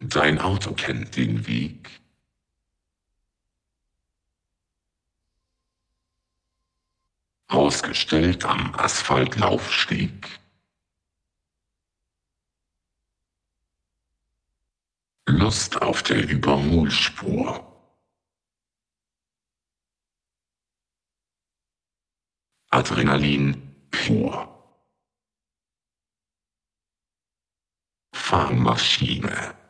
Dein Auto kennt den Weg. Ausgestellt am Asphaltlaufsteg. Lust auf der Überholspur. Adrenalin pur. Fahrmaschine.